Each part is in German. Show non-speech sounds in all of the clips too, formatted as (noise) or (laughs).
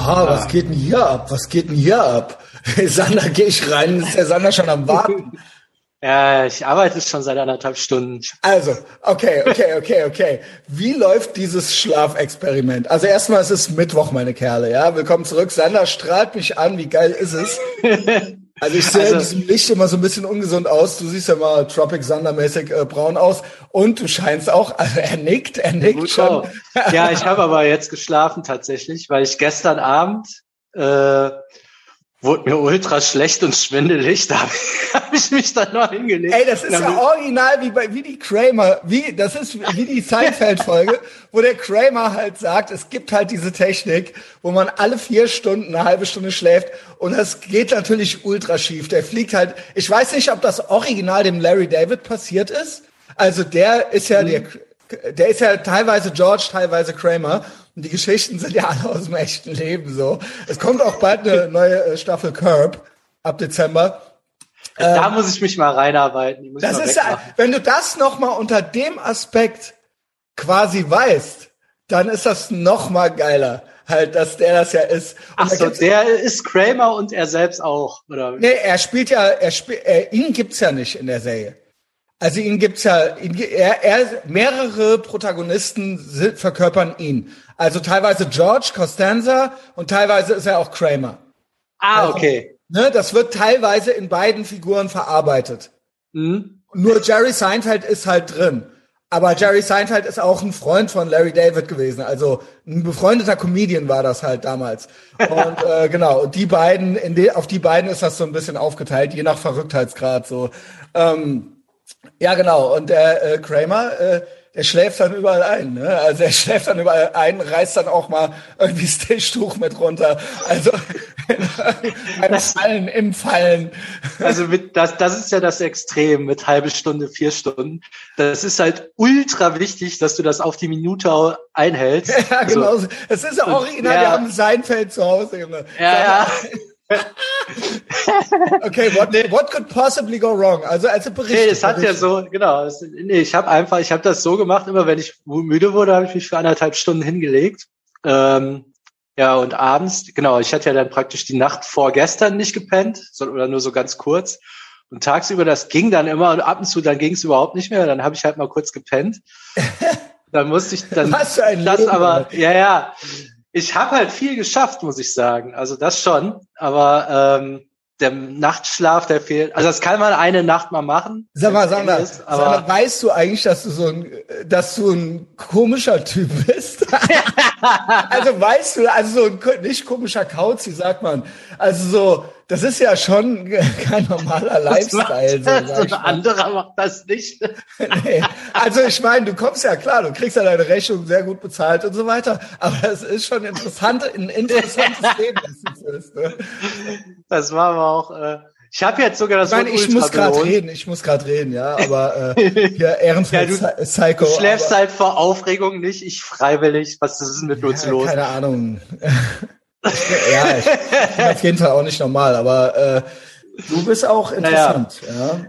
Oha, was geht denn hier ab? Was geht denn hier ab? Sander, geh ich rein, ist der Sander schon am Warten? (laughs) Ja, ich arbeite schon seit anderthalb Stunden. Also, okay, okay, okay, okay. Wie läuft dieses Schlafexperiment? Also erstmal, es ist Mittwoch, meine Kerle, ja. Willkommen zurück. Sander strahlt mich an. Wie geil ist es? (laughs) Also ich sehe also, in diesem Licht immer so ein bisschen ungesund aus. Du siehst ja mal Tropic Sander mäßig äh, braun aus. Und du scheinst auch, also er nickt, er nickt schon. Ja, ich habe aber jetzt geschlafen tatsächlich, weil ich gestern Abend äh, wurde mir ultra schlecht und schwindelig. (laughs) Da habe hab ich mich dann noch hingelegt. Ey, das ist ja original wie bei wie die Kramer, wie das ist wie die Seinfeld-Folge, wo der Kramer halt sagt, es gibt halt diese Technik, wo man alle vier Stunden eine halbe Stunde schläft und das geht natürlich ultra schief. Der fliegt halt. Ich weiß nicht, ob das Original dem Larry David passiert ist. Also der ist ja mhm. der der ist ja teilweise George, teilweise Kramer. Und die Geschichten sind ja alle aus dem echten Leben so. Es kommt auch bald eine neue äh, Staffel Curb ab Dezember. Da ähm, muss ich mich mal reinarbeiten. das ist ja, wenn du das noch mal unter dem Aspekt quasi weißt, dann ist das noch mal geiler, halt, dass der das ja ist. Und Ach so, der ist Kramer und er selbst auch, oder? Nee, er spielt ja, er spielt, ihn gibt's ja nicht in der Serie. Also ihn gibt's ja, ihn, er, er, mehrere Protagonisten sind, verkörpern ihn. Also teilweise George Costanza und teilweise ist er auch Kramer. Ah, also, okay. Ne, das wird teilweise in beiden Figuren verarbeitet. Mhm. Nur Jerry Seinfeld ist halt drin. Aber Jerry Seinfeld ist auch ein Freund von Larry David gewesen. Also ein befreundeter Comedian war das halt damals. Und (laughs) äh, genau, die beiden, in de, auf die beiden ist das so ein bisschen aufgeteilt, je nach Verrücktheitsgrad so. Ähm, ja, genau. Und der äh, Kramer, äh, der schläft dann überall ein. Ne? Also er (laughs) schläft dann überall ein, reißt dann auch mal irgendwie das Tischtuch mit runter. Also (laughs) beim Fallen, im Fallen. Also mit, das, das ist ja das Extrem mit halbe Stunde, vier Stunden. Das ist halt ultra wichtig, dass du das auf die Minute einhältst. (laughs) Ja, genau. Also, es ist ja original, ja. wir haben Seinfeld zu Hause, Junge. Ja, ja. (laughs) okay, what, what could possibly go wrong? Also als Bericht. Nee, es hat ja so, genau. Es, nee, ich habe einfach, ich habe das so gemacht, immer wenn ich müde wurde, habe ich mich für anderthalb Stunden hingelegt. Ähm, ja, und abends, genau, ich hatte ja dann praktisch die Nacht vor gestern nicht gepennt, sondern oder nur so ganz kurz. Und tagsüber, das ging dann immer und ab und zu, dann ging es überhaupt nicht mehr. Dann habe ich halt mal kurz gepennt. (laughs) dann musste ich dann Was für ein das Leben, aber, ja, ja ich habe halt viel geschafft, muss ich sagen. Also das schon, aber ähm, der Nachtschlaf, der fehlt. Also das kann man eine Nacht mal machen. Sag mal, mal, ist, mal, weißt du eigentlich, dass du so ein, dass du ein komischer Typ bist? (laughs) also weißt du, also so ein nicht komischer Kauz, wie sagt man. Also so, das ist ja schon (laughs) kein normaler Lifestyle. So, so ein anderer macht das nicht. (laughs) nee. Also ich meine, du kommst ja klar, du kriegst ja deine Rechnung sehr gut bezahlt und so weiter. Aber es ist schon interessant, ein interessantes (laughs) Leben, das führst. Ne? Das war aber auch. Äh ich habe jetzt sogar das ich meine, ich muss gerade reden, ich muss gerade reden, ja, aber äh, (laughs) hier Ehrenfeld ja, du, Psycho. Du schläfst halt vor Aufregung nicht, ich freiwillig. Was ist denn mit ja, uns los? Keine Ahnung (laughs) ja, ich bin auf jeden Fall auch nicht normal, aber äh, du bist auch interessant. Naja. Ja.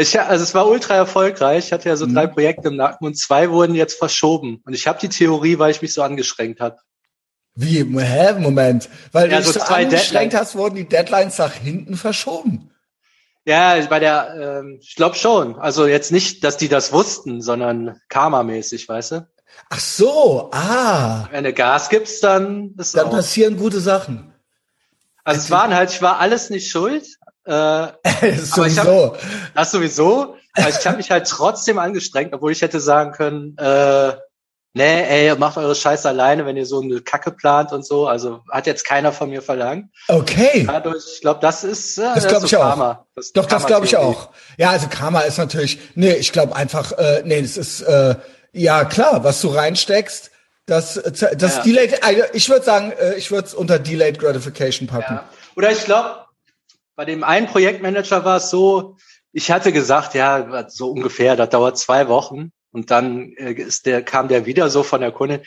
Ich, also es war ultra erfolgreich. Ich hatte ja so mhm. drei Projekte im Nacken und zwei wurden jetzt verschoben. Und ich habe die Theorie, weil ich mich so angestrengt habe. Wie? Hä? Moment. Weil ja, du dich so, so angestrengt hast, wurden die Deadlines nach hinten verschoben. Ja, bei der, ähm, ich glaube schon. Also jetzt nicht, dass die das wussten, sondern karmamäßig, weißt du? Ach so, ah. Wenn du Gas gibst, dann ist Dann auch. passieren gute Sachen. Also es waren halt, ich war alles nicht schuld. Äh, (laughs) das sowieso. Hab, das sowieso. Aber ich habe mich halt trotzdem angestrengt, obwohl ich hätte sagen können, äh, nee, ey, macht eure Scheiße alleine, wenn ihr so eine Kacke plant und so. Also hat jetzt keiner von mir verlangt. Okay. Dadurch, ich glaube, das ist äh, das glaube ich Karma. auch. Das Doch, das glaube ich auch. Ja, also Karma ist natürlich, nee, ich glaube einfach, äh, nee, das ist äh, ja, klar, was du reinsteckst, das, das ja. Delayed, also ich würde sagen, äh, ich würde es unter Delayed Gratification packen. Ja. Oder ich glaube, bei dem einen Projektmanager war es so, ich hatte gesagt, ja, so ungefähr, das dauert zwei Wochen. Und dann äh, ist der, kam der wieder so von der Kundin,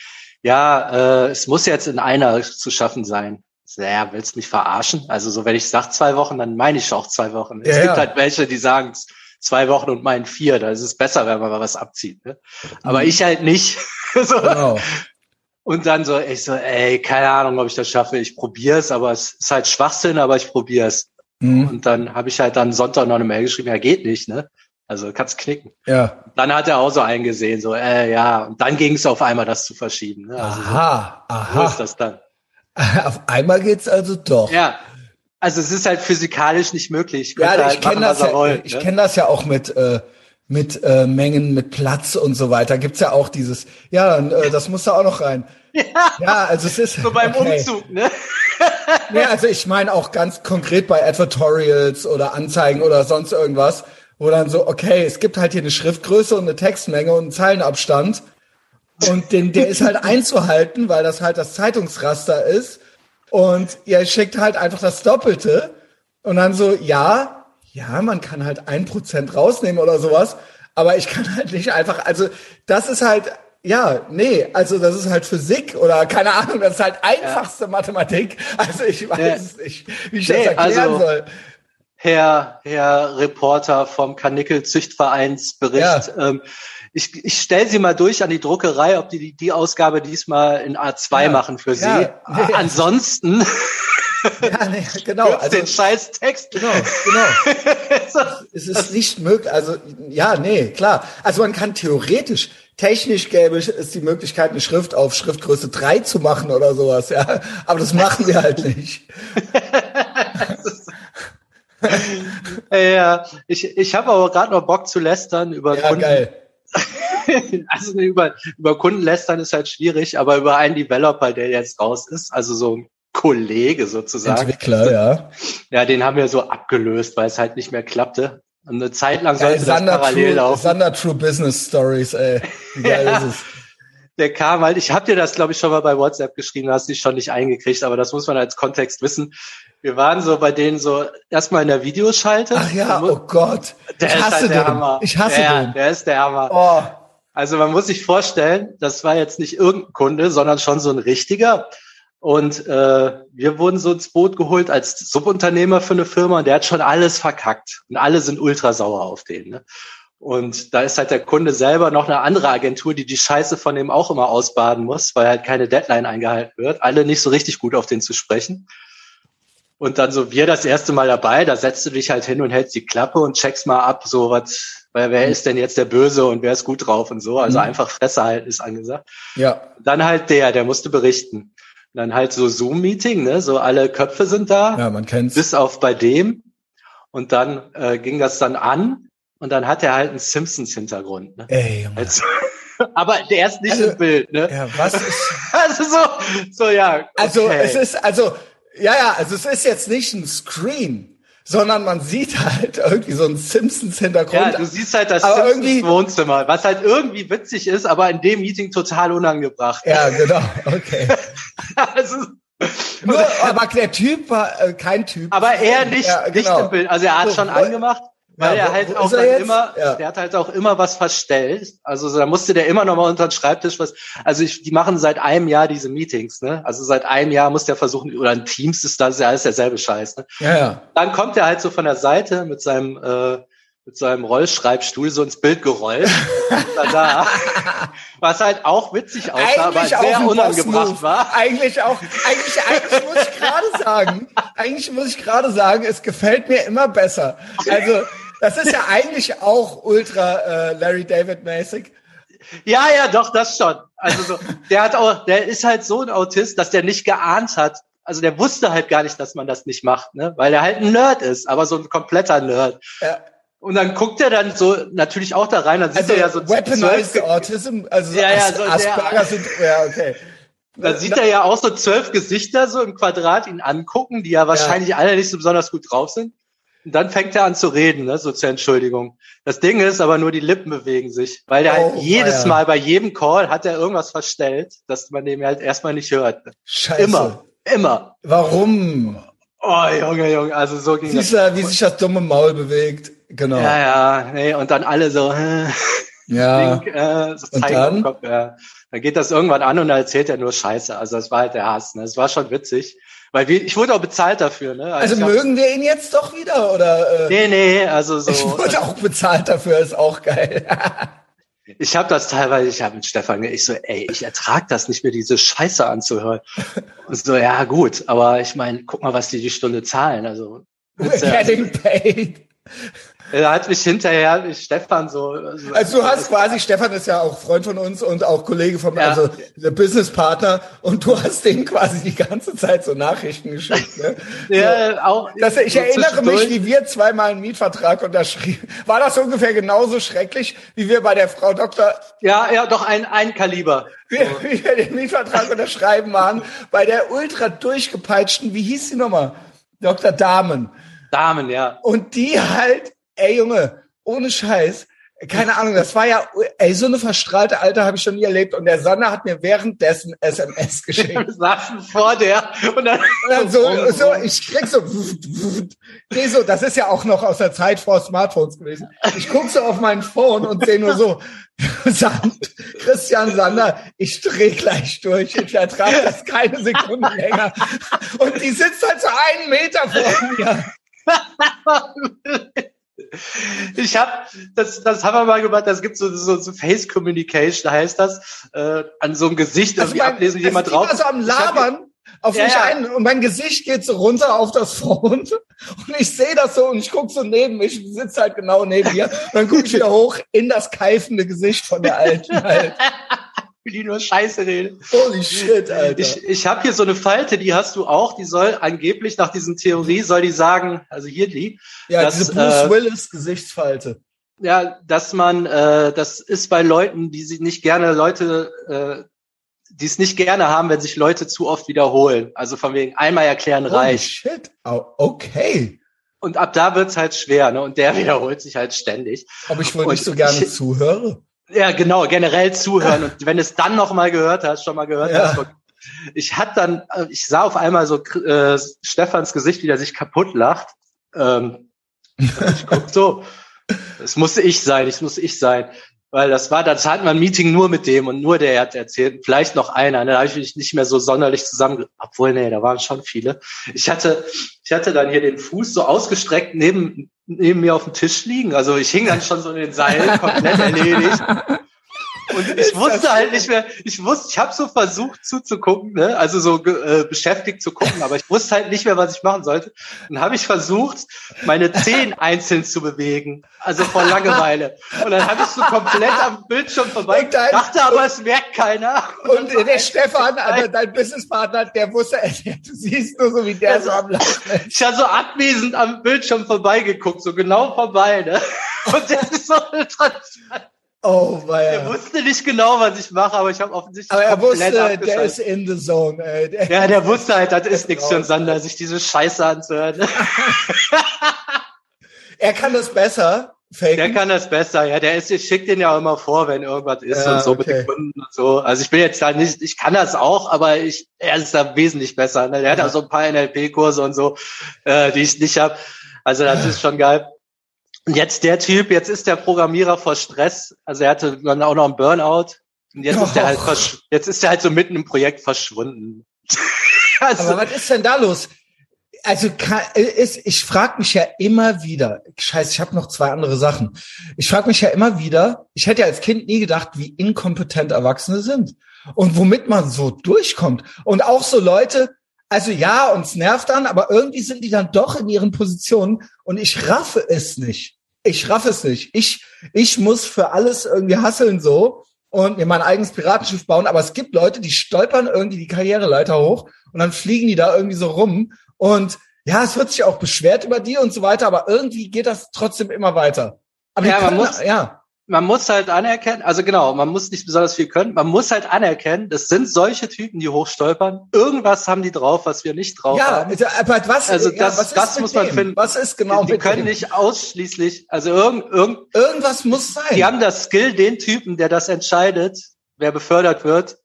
ja, äh, es muss jetzt in einer zu schaffen sein. Ja, willst mich verarschen? Also so, wenn ich sag zwei Wochen, dann meine ich auch zwei Wochen. Es ja, gibt halt welche, die sagen, zwei Wochen und meinen vier. Da ist es besser, wenn man mal was abzieht. Ne? Aber mhm. ich halt nicht. (laughs) so. Genau. Und dann so, ich so, ey, keine Ahnung, ob ich das schaffe. Ich probier's, aber es ist halt Schwachsinn, aber ich probier's. Mhm. Und dann habe ich halt dann Sonntag noch eine Mail geschrieben, ja, geht nicht, ne? Also kannst knicken. Ja. Dann hat er auch so eingesehen, so, äh, ja, und dann ging es auf einmal, das zu verschieben. Ne? Also aha, so, aha. Wo ist das dann? (laughs) Auf einmal geht's also doch. Ja. Also es ist halt physikalisch nicht möglich. Ja, halt ich kenne das ja, wollt, ich ne? kenne das ja auch mit äh, mit äh, Mengen, mit Platz und so weiter. Gibt's ja auch dieses, ja, äh, das muss da auch noch rein. (laughs) Ja, ja also es ist so beim okay. Umzug, ne? ja, also ich meine auch ganz konkret bei Advertorials oder Anzeigen oder sonst irgendwas wo dann so, okay, es gibt halt hier eine Schriftgröße und eine Textmenge und einen Zeilenabstand. Und den, der ist halt einzuhalten, weil das halt das Zeitungsraster ist. Und ihr schickt halt einfach das Doppelte. Und dann so, ja, ja, man kann halt ein Prozent rausnehmen oder sowas. Aber ich kann halt nicht einfach, also das ist halt, ja, nee, also das ist halt Physik oder keine Ahnung, das ist halt einfachste ja. Mathematik. Also ich weiß ja. nicht, wie ich nee, das erklären also, soll. Herr, Herr Reporter vom Karnickel Züchtvereinsbericht. Ja. Ähm, ich, ich stelle Sie mal durch an die Druckerei, ob die die Ausgabe diesmal in A2 ja. machen für Sie. Ja. Nee. Ansonsten (laughs) ja, nee, genau. Also den scheiß Text. Genau, genau. (laughs) es ist nicht möglich. Also ja, nee, klar. Also man kann theoretisch, technisch gäbe es die Möglichkeit, eine Schrift auf Schriftgröße 3 zu machen oder sowas. Ja, aber das machen wir halt nicht. (laughs) ja, ich, ich habe aber gerade noch Bock zu lästern über ja, Kunden. Geil. (laughs) also über, über Kunden lästern ist halt schwierig, aber über einen Developer, der jetzt raus ist, also so ein Kollege sozusagen. Entwickler, ja. (laughs) Ja, den haben wir so abgelöst, weil es halt nicht mehr klappte. Und eine Zeit lang sollte ja, das parallel True, laufen. Sander True Business Stories, ey. Wie geil ja. (laughs) ist es? Der kam halt, ich habe dir das, glaube ich, schon mal bei WhatsApp geschrieben, hast dich schon nicht eingekriegt, aber das muss man als Kontext wissen. Wir waren so bei denen so erstmal in der Videoschalte. Ach ja, oh Gott. Der ich hasse halt der den. Hammer. Ich hasse der, den. Der ist der Hammer. Oh. Also man muss sich vorstellen, das war jetzt nicht irgendein Kunde, sondern schon so ein richtiger. Und äh, wir wurden so ins Boot geholt als Subunternehmer für eine Firma und der hat schon alles verkackt. Und alle sind ultra sauer auf den. Ne? Und da ist halt der Kunde selber noch eine andere Agentur, die die Scheiße von dem auch immer ausbaden muss, weil halt keine Deadline eingehalten wird. Alle nicht so richtig gut auf den zu sprechen. Und dann so wir das erste Mal dabei, da setzt du dich halt hin und hältst die Klappe und checkst mal ab, so was, weil wer ist denn jetzt der Böse und wer ist gut drauf und so. Also mhm. einfach Fresse halten ist angesagt. Ja. Dann halt der, der musste berichten. Und dann halt so Zoom-Meeting, ne? So alle Köpfe sind da. Ja, man kennt's. Bis auf bei dem. Und dann äh, ging das dann an und dann hat er halt einen Simpsons-Hintergrund. Ne? Ey, Junge. Also, (laughs) aber der ist nicht also, im Bild, ne? Ja, was ist. (laughs) also so, so ja. Also, okay. Also es ist, also, ja, ja, also es ist jetzt nicht ein Screen, sondern man sieht halt irgendwie so einen Simpsons-Hintergrund. Ja, du siehst halt das Simpsons-Wohnzimmer, was halt irgendwie witzig ist, aber in dem Meeting total unangebracht. Ja, genau, okay. (laughs) also, Nur, aber der Typ war äh, kein Typ. Aber er nicht, ja, genau. nicht im Bild. Also er hat so, schon angemacht, weil ja, er halt auch er immer, ja. der hat halt auch immer was verstellt. Also da musste der immer noch mal unter den Schreibtisch was. Also ich, die machen seit einem Jahr diese Meetings, ne? Also seit einem Jahr muss der versuchen, oder ein Teams ist das ja alles derselbe Scheiß, ne? Ja, ja. Dann kommt er halt so von der Seite mit seinem äh, mit seinem Rollschreibstuhl so ins Bild gerollt. (laughs) da, was halt auch witzig aussah, aber sehr unangebracht war. Eigentlich auch, eigentlich, eigentlich muss ich gerade sagen, (laughs) eigentlich muss ich gerade sagen, es gefällt mir immer besser. Also, das ist ja eigentlich auch ultra äh, Larry David mäßig. Ja, ja, doch, das schon. Also so, der hat auch, der ist halt so ein Autist, dass der nicht geahnt hat. Also der wusste halt gar nicht, dass man das nicht macht, ne? Weil er halt ein Nerd ist, aber so ein kompletter Nerd. Ja. Und dann guckt er dann so natürlich auch da rein, dann sieht also er ja so Weaponized Autism, also so ja, ja, so Asperger sind, (laughs) ja, okay. Da sieht er ja auch so zwölf Gesichter so im Quadrat ihn angucken, die ja wahrscheinlich ja. alle nicht so besonders gut drauf sind. Und dann fängt er an zu reden, ne, so zur Entschuldigung. Das Ding ist aber nur, die Lippen bewegen sich, weil er halt oh, halt jedes ja. Mal bei jedem Call hat er irgendwas verstellt, dass man dem halt erstmal nicht hört. Scheiße. Immer, immer. Warum? Oh, Junge, Junge, also so ging Siehst das. Du, wie sich das dumme Maul bewegt. Genau. Ja, ja, nee, und dann alle so, äh, (laughs) ja. Link, äh, so und dann? Kopf, ja. Dann geht das irgendwann an und dann erzählt er nur Scheiße. Also das war halt der Hass. Ne? Das war schon witzig. Weil wir, ich wurde auch bezahlt dafür, ne? Also, also mögen wir ihn jetzt doch wieder, oder? Äh, nee, nee, also so. Ich wurde auch bezahlt dafür, ist auch geil. (laughs) Ich habe das teilweise, ich habe mit Stefan, ich so, ey, ich ertrag das nicht mehr, diese Scheiße anzuhören. Und so, ja gut, aber ich meine, guck mal, was die die Stunde zahlen. Also We're (laughs) getting paid. Er hat mich hinterher, Stefan so. Also, also du hast quasi, Stefan ist ja auch Freund von uns und auch Kollege vom, ja. also der Businesspartner und du hast dem quasi die ganze Zeit so Nachrichten geschickt. Ne? (laughs) ja, so, auch. Dass, ich so erinnere mich, wie wir zweimal einen Mietvertrag unterschrieben. War das ungefähr genauso schrecklich, wie wir bei der Frau Doktor? Ja, ja, doch ein, ein Kaliber. (laughs) Wie, wie wir den Mietvertrag unterschreiben waren, bei der ultra durchgepeitschten, wie hieß die nochmal? Dr. Damen. Damen, ja. Und die halt ey Junge, ohne Scheiß, keine Ahnung, das war ja, ey, so eine verstrahlte Alter habe ich schon nie erlebt. Und der Sander hat mir währenddessen SMS (laughs) geschickt. Wir saßen vor der und dann, und dann so, so, ich krieg so, nee, so, das ist ja auch noch aus der Zeit vor Smartphones gewesen. Ich guck so auf mein Phone und sehe nur so, (laughs) Sand, Christian Sander, ich dreh gleich durch, ich ertrage das keine Sekunde länger. Und die sitzt halt so einen Meter vor mir. (laughs) Ich habe, das, das haben wir mal gemacht, das gibt so, so, so Face Communication, heißt das, äh, an so einem Gesicht also irgendwie mein, ablesen, wie jemand drauf. Also am Labern auf ja, mich ja. ein und mein Gesicht geht so runter auf das Phone (laughs) und ich sehe das so und ich guck so neben mich, ich sitze halt genau neben mir und dann gucke ich wieder hoch in das keifende Gesicht von der Alten halt. (laughs) die nur Scheiße reden. Holy shit, Alter. Ich, ich habe hier so eine Falte, die hast du auch, die soll angeblich nach diesen Theorie, soll die sagen, also hier die. Ja, dass, diese Bruce äh, Willis Gesichtsfalte. Ja, dass man, äh, das ist bei Leuten, die sich nicht gerne Leute, äh, die es nicht gerne haben, wenn sich Leute zu oft wiederholen. Also von wegen einmal erklären Holy reicht. shit, oh, okay. Und ab da wird's halt schwer, ne? Und der (laughs) wiederholt sich halt ständig. Aber ich wohl nicht so gerne ich, zuhöre. Ja, genau, generell zuhören. (laughs) Und wenn es dann noch mal gehört hast, schon mal gehört ja. hast, ich hatte dann, äh, ich sah auf einmal so äh, Stefans Gesicht, wie der sich kaputt lacht. Ähm, (laughs) ich guck so, es musste ich sein, es musste ich sein. Weil das war, das hatten wir ein Meeting nur mit dem und nur der hat erzählt, vielleicht noch einer. Da habe ich mich nicht mehr so sonderlich zusammen, obwohl, nee, da waren schon viele. Ich hatte, ich hatte dann hier den Fuß so ausgestreckt neben, neben mir auf dem Tisch liegen. Also ich hing dann schon so in den Seilen, komplett erledigt. (laughs) Und (laughs) ich wusste halt nicht mehr, ich wusste, ich habe so versucht zuzugucken, ne? also so äh, beschäftigt zu gucken, aber ich wusste halt nicht mehr, was ich machen sollte. Dann habe ich versucht, meine Zehen (laughs) einzeln zu bewegen, also vor Langeweile. Und dann habe ich so komplett am Bildschirm vorbei, dein, dachte aber, es merkt keiner. Und, und der Stefan, (laughs) also dein Businesspartner, der wusste, du siehst nur so, wie der also, so am Laufen. Ich habe so abwesend am Bildschirm vorbeigeguckt, so genau vorbei. Ne? Und das ist so transparent. Oh, weil er wusste nicht genau, was ich mache, aber ich habe offensichtlich. Aber er wusste, der ist in the zone. Ey. Der ja, der wusste halt, das ist (laughs) nichts für einen Sander, sich diese Scheiße anzuhören. (laughs) er kann das besser. Faken. Der kann das besser, ja. Der ist, ich schicke den ja auch immer vor, wenn irgendwas ist ja, und so okay. mit den Kunden und so. Also ich bin jetzt da nicht, ich kann das auch, aber ich, er ist da wesentlich besser. Ne? Der hat auch so ein paar NLP-Kurse und so, äh, die ich nicht habe. Also das (laughs) ist schon geil. Und jetzt der Typ, jetzt ist der Programmierer vor Stress. Also er hatte dann auch noch einen Burnout. Und jetzt oh. ist er halt, jetzt ist er halt so mitten im Projekt verschwunden. (laughs) also, Aber was ist denn da los? Also kann, ist, ich frage mich ja immer wieder, scheiße, ich habe noch zwei andere Sachen. Ich frage mich ja immer wieder, ich hätte ja als Kind nie gedacht, wie inkompetent Erwachsene sind und womit man so durchkommt. Und auch so Leute, also ja, uns nervt dann, aber irgendwie sind die dann doch in ihren Positionen und ich raffe es nicht. Ich raffe es nicht. Ich, ich muss für alles irgendwie hasseln so und mir mein eigenes Piratenschiff bauen, aber es gibt Leute, die stolpern irgendwie die Karriereleiter hoch und dann fliegen die da irgendwie so rum und ja, es wird sich auch beschwert über die und so weiter, aber irgendwie geht das trotzdem immer weiter. Aber ja, man muss, ja man muss halt anerkennen, also genau, man muss nicht besonders viel können, man muss halt anerkennen, das sind solche Typen, die hochstolpern. Irgendwas haben die drauf, was wir nicht drauf ja, haben. Ja, aber was, also das, ja, was das muss man dem? finden. Was ist genau Die, die können dem? nicht ausschließlich, also irgend, irgend, irgendwas muss sein. Die haben das Skill, den Typen, der das entscheidet, wer befördert wird,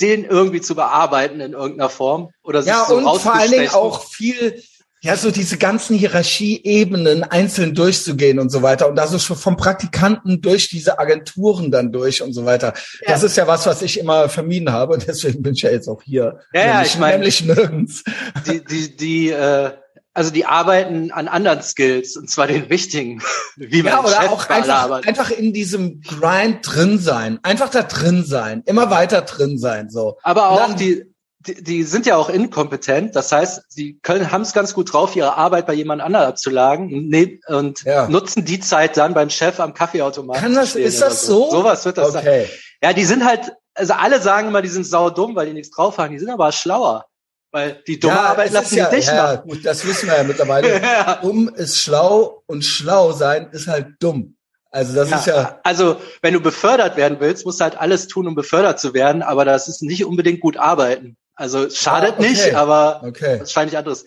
den irgendwie zu bearbeiten in irgendeiner Form oder sich ja, so und vor allen Dingen auch viel ja, so diese ganzen Hierarchieebenen einzeln durchzugehen und so weiter. Und das ist schon vom Praktikanten durch diese Agenturen dann durch und so weiter. Ja. Das ist ja was, was ich immer vermieden habe. Und deswegen bin ich ja jetzt auch hier. Ja, ja ich meine, nämlich nirgends. Die, die, die, äh, also die arbeiten an anderen Skills und zwar den wichtigen, wie man ja, oder Chef auch einfach, einfach in diesem Grind drin sein, einfach da drin sein, immer weiter drin sein, so. Aber auch dann, die, die, die sind ja auch inkompetent. Das heißt, sie können haben es ganz gut drauf, ihre Arbeit bei jemand anderem abzulagen und, ne, und ja. nutzen die Zeit dann beim Chef am Kaffeeautomaten. Kann das, ist das so? so? Sowas wird das okay. sein. Ja, die sind halt, also alle sagen immer, die sind sauer dumm, weil die nichts drauf haben. Die sind aber schlauer. Weil die dumme ja, Arbeit lassen ja, dich ja, machen. Gut, das wissen wir ja mittlerweile. (laughs) ja. Dumm ist schlau und schlau sein ist halt dumm. Also das ja, ist ja. Also wenn du befördert werden willst, musst du halt alles tun, um befördert zu werden, aber das ist nicht unbedingt gut arbeiten. Also schadet ah, okay. nicht, aber okay. wahrscheinlich anderes.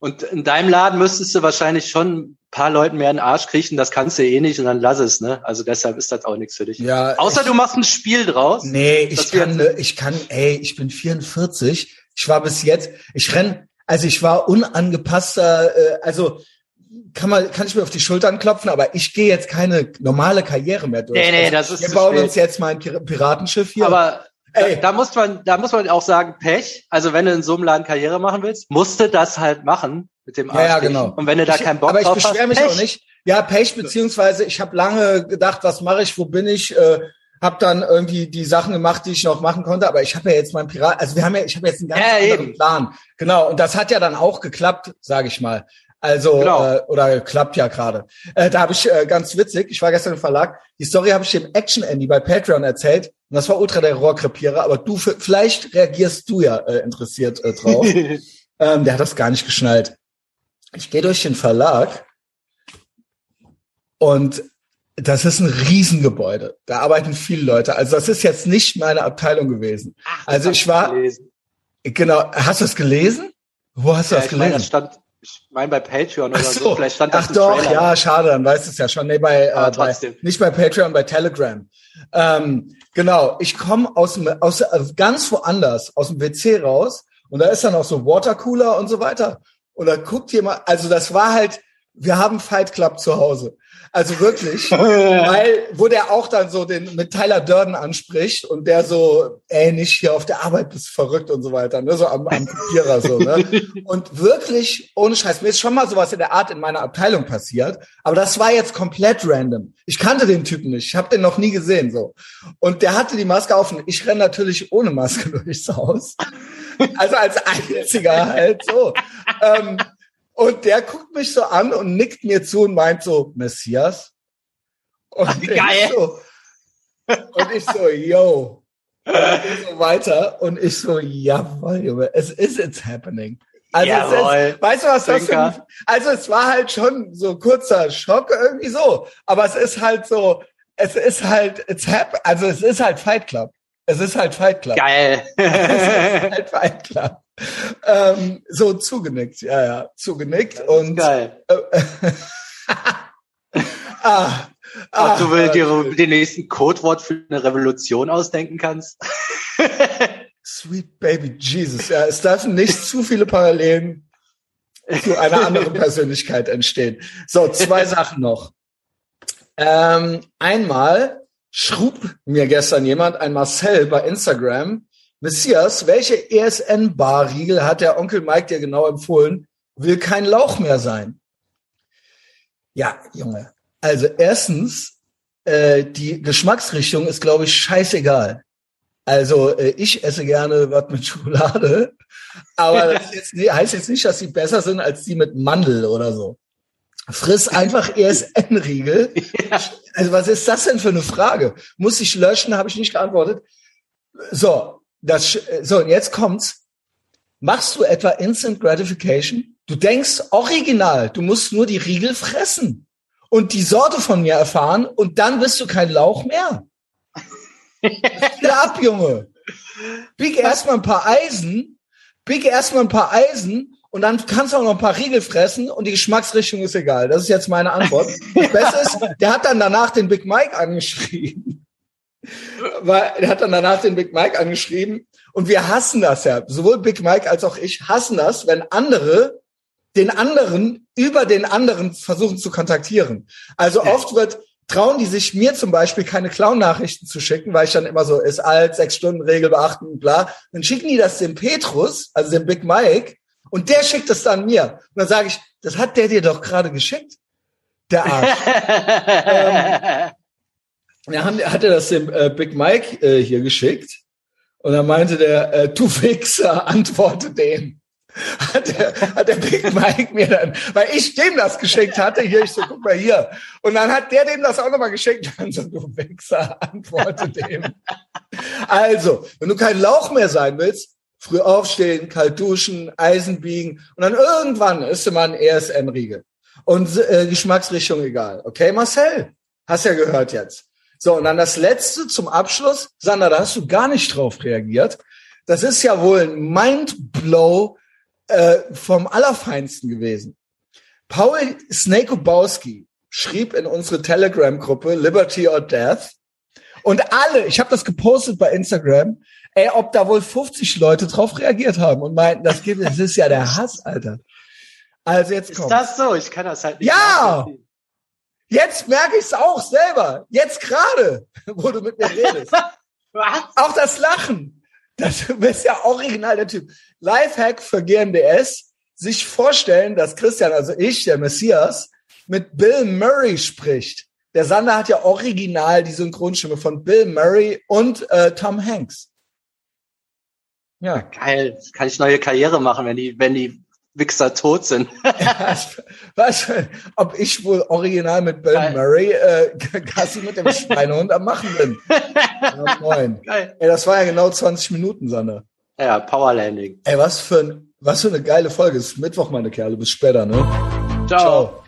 Und in deinem Laden müsstest du wahrscheinlich schon ein paar Leuten mehr in den Arsch kriechen, das kannst du eh nicht und dann lass es, ne? Also deshalb ist das auch nichts für dich. Ja, Außer ich, du machst ein Spiel draus. Nee, ich kann, ich kann, ey, ich bin 44. Ich war bis jetzt, ich renn, also ich war unangepasster, äh, also kann man, kann ich mir auf die Schultern klopfen, aber ich gehe jetzt keine normale Karriere mehr durch. Nee, nee, also, das ist Wir bauen spät. uns jetzt mal ein Piratenschiff hier. Aber Ey. Da, da, muss man, da muss man auch sagen, Pech. Also wenn du in so einem Laden Karriere machen willst, musst du das halt machen mit dem Arsch. Ja, ja, genau. Und wenn du da ich, keinen Bock drauf hast, Aber ich beschwere mich Pech. auch nicht. Ja, Pech, beziehungsweise ich habe lange gedacht, was mache ich, wo bin ich? Äh, hab dann irgendwie die Sachen gemacht, die ich noch machen konnte, aber ich habe ja jetzt meinen Pirat, also wir haben ja, ich habe jetzt einen ganz ja, anderen eben. Plan. Genau, und das hat ja dann auch geklappt, sage ich mal. Also genau. äh, oder klappt ja gerade. Äh, da habe ich äh, ganz witzig, ich war gestern im Verlag, die Story habe ich dem Action Andy bei Patreon erzählt und das war ultra der Rohrkrepierer, aber du vielleicht reagierst du ja äh, interessiert äh, drauf. (laughs) ähm, der hat das gar nicht geschnallt. Ich gehe durch den Verlag und das ist ein Riesengebäude. Da arbeiten viele Leute. Also das ist jetzt nicht meine Abteilung gewesen. Ach, also ich war genau. Hast du es gelesen? Wo hast du ja, das gelesen? Meine, das stand ich meine bei Patreon oder so. so. Vielleicht stand das Ach doch, Trailer. ja, schade, dann weißt du es ja schon. Nee, bei, äh, bei nicht bei Patreon, bei Telegram. Ähm, genau, ich komme aus, dem, aus also ganz woanders, aus dem WC raus und da ist dann auch so Watercooler und so weiter. Und da guckt jemand, also das war halt, wir haben Fight Club zu Hause. Also wirklich, (laughs) weil, wo der auch dann so den mit Tyler Durden anspricht und der so, ey, nicht hier auf der Arbeit bist verrückt und so weiter, ne, so am, am Kopierer so, ne. (laughs) Und wirklich, ohne Scheiß, mir ist schon mal sowas in der Art in meiner Abteilung passiert, aber das war jetzt komplett random. Ich kannte den Typen nicht, ich habe den noch nie gesehen, so. Und der hatte die Maske auf und ich renn natürlich ohne Maske (laughs) durchs Haus. Also als einziger halt so. Ähm, und der guckt mich so an und nickt mir zu und meint so, Messias. Und Ach, geil. Ich so, und ich so, yo. Und ich so weiter und ich so, jawohl, Junge, es ist it's happening. Also es ist, weißt du was das für ein, also es war halt schon so kurzer Schock irgendwie so, aber es ist halt so, es ist halt, it's hap also es ist halt Fight Club. Es ist halt Fight Club. Geil. (laughs) es ist halt Fight Club ähm, so zugenickt, ja, ja, zugenickt und geil. Äh, (laughs) ah, Ob du ah, dir den nächsten Codewort für eine Revolution ausdenken kannst? Sweet Baby Jesus. Ja, es dürfen nicht zu viele Parallelen zu einer anderen Persönlichkeit entstehen. So, zwei Sachen noch. Ähm, einmal schrub mir gestern jemand, ein Marcel bei Instagram, Messias, welche ESN-Bar-Riegel hat der Onkel Mike dir genau empfohlen? Will kein Lauch mehr sein. Ja, Junge. Also erstens, äh, die Geschmacksrichtung ist, glaube ich, scheißegal. Also äh, ich esse gerne was mit Schokolade, aber das jetzt, heißt jetzt nicht, dass sie besser sind als die mit Mandel oder so. Friss einfach (laughs) ESN-Riegel. Ja. Also was ist das denn für eine Frage? Muss ich löschen? Habe ich nicht geantwortet. So, das, so, und jetzt kommt's. Machst du etwa Instant Gratification? Du denkst original, du musst nur die Riegel fressen und die Sorte von mir erfahren und dann bist du kein Lauch mehr. (laughs) ab, Junge. Bieg erstmal ein paar Eisen, bieg erstmal ein paar Eisen und dann kannst du auch noch ein paar Riegel fressen und die Geschmacksrichtung ist egal. Das ist jetzt meine Antwort. Das Beste ist, der hat dann danach den Big Mike angeschrieben. Weil er hat dann danach den Big Mike angeschrieben und wir hassen das ja. Sowohl Big Mike als auch ich hassen das, wenn andere den anderen über den anderen versuchen zu kontaktieren. Also oft wird trauen die sich mir zum Beispiel keine Clown-Nachrichten zu schicken, weil ich dann immer so ist alt, sechs Stunden Regel beachten, bla. Dann schicken die das dem Petrus, also dem Big Mike, Und der schickt es dann mir. Und dann sage ich, das hat der dir doch gerade geschickt. Der Arsch. (laughs) ähm, ja, haben, hat er das dem äh, Big Mike äh, hier geschickt. Und dann meinte der, äh, du Wichser, (laughs) antworte dem. Hat der, hat der Big Mike mir dann, weil ich dem das geschickt hatte, hier, ich so, guck mal hier. Und dann hat der dem das auch nochmal geschickt. (laughs) Dann so, du Wichser, antworte dem. Also, wenn du kein Lauch mehr sein willst, früh aufstehen, kalt duschen, Eisen biegen und dann irgendwann ist mal ein ESN-Riegel. Und äh, Geschmacksrichtung egal. Okay, Marcel? Hast ja gehört jetzt. So, und dann das letzte zum Abschluss. Sandra, da hast du gar nicht drauf reagiert. Das ist ja wohl ein Mindblow äh, vom Allerfeinsten gewesen. Paul Snakobowski schrieb in unsere Telegram-Gruppe Liberty or Death. Und alle, ich habe das gepostet bei Instagram, ey, ob da wohl 50 Leute drauf reagiert haben und meinten, das gibt, das ist ja der Hass, Alter. Also jetzt kommt. Ist das so? Ich kann das halt nicht. Ja! Jetzt merke ich es auch selber. Jetzt gerade, (laughs) wo du mit mir redest. (laughs) Was? Auch das Lachen. Das, (laughs) du bist ja original der Typ. Lifehack für GMDS. Sich vorstellen, dass Christian, also ich, der Messias, mit Bill Murray spricht. Der Sander hat ja original die Synchronstimme von Bill Murray und äh, Tom Hanks. Ja. Geil. Kann ich neue Karriere machen, wenn die, wenn die Wichser tot sind. (laughs) was, ob ich wohl original mit Bill Geil. Murray äh, Gassi mit dem Schweinehund am machen bin. Ja, moin. (laughs) Geil. Ey, das war ja genau 20 Minuten, Sanne. Ja, Powerlanding. Ey, was für, ein, was für eine geile Folge. Es ist Mittwoch, meine Kerle. Bis später, ne? Ciao. Ciao.